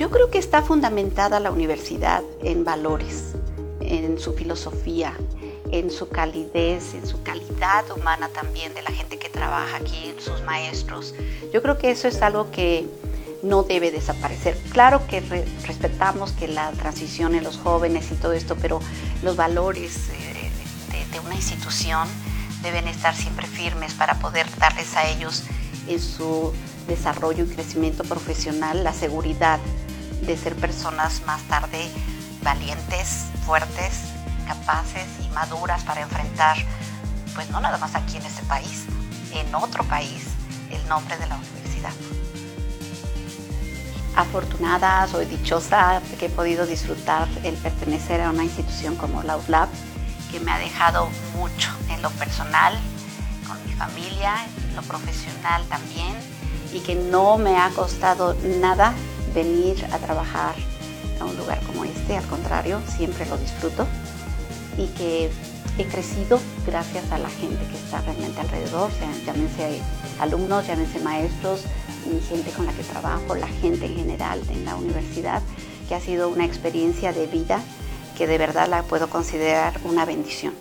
Yo creo que está fundamentada la universidad en valores, en su filosofía, en su calidez, en su calidad humana también de la gente que trabaja aquí, sus maestros. Yo creo que eso es algo que no debe desaparecer. Claro que respetamos que la transición en los jóvenes y todo esto, pero los valores eh, de, una institución deben estar siempre firmes para poder darles a ellos en su desarrollo y crecimiento profesional la seguridad de ser personas más tarde valientes, fuertes, capaces y maduras para enfrentar, pues no nada más aquí en este país, en otro país, el nombre de la universidad. Afortunada, soy dichosa que he podido disfrutar el pertenecer a una institución como la UFLAB, que me ha dejado mucho en lo personal, con mi familia, en lo profesional también, y que no me ha costado nada venir a trabajar a un lugar como este, al contrario, siempre lo disfruto, y que he crecido gracias a la gente que está realmente alrededor, llámense alumnos, llámense maestros, gente con la que trabajo, la gente en general en la universidad, que ha sido una experiencia de vida que de verdad la puedo considerar una bendición.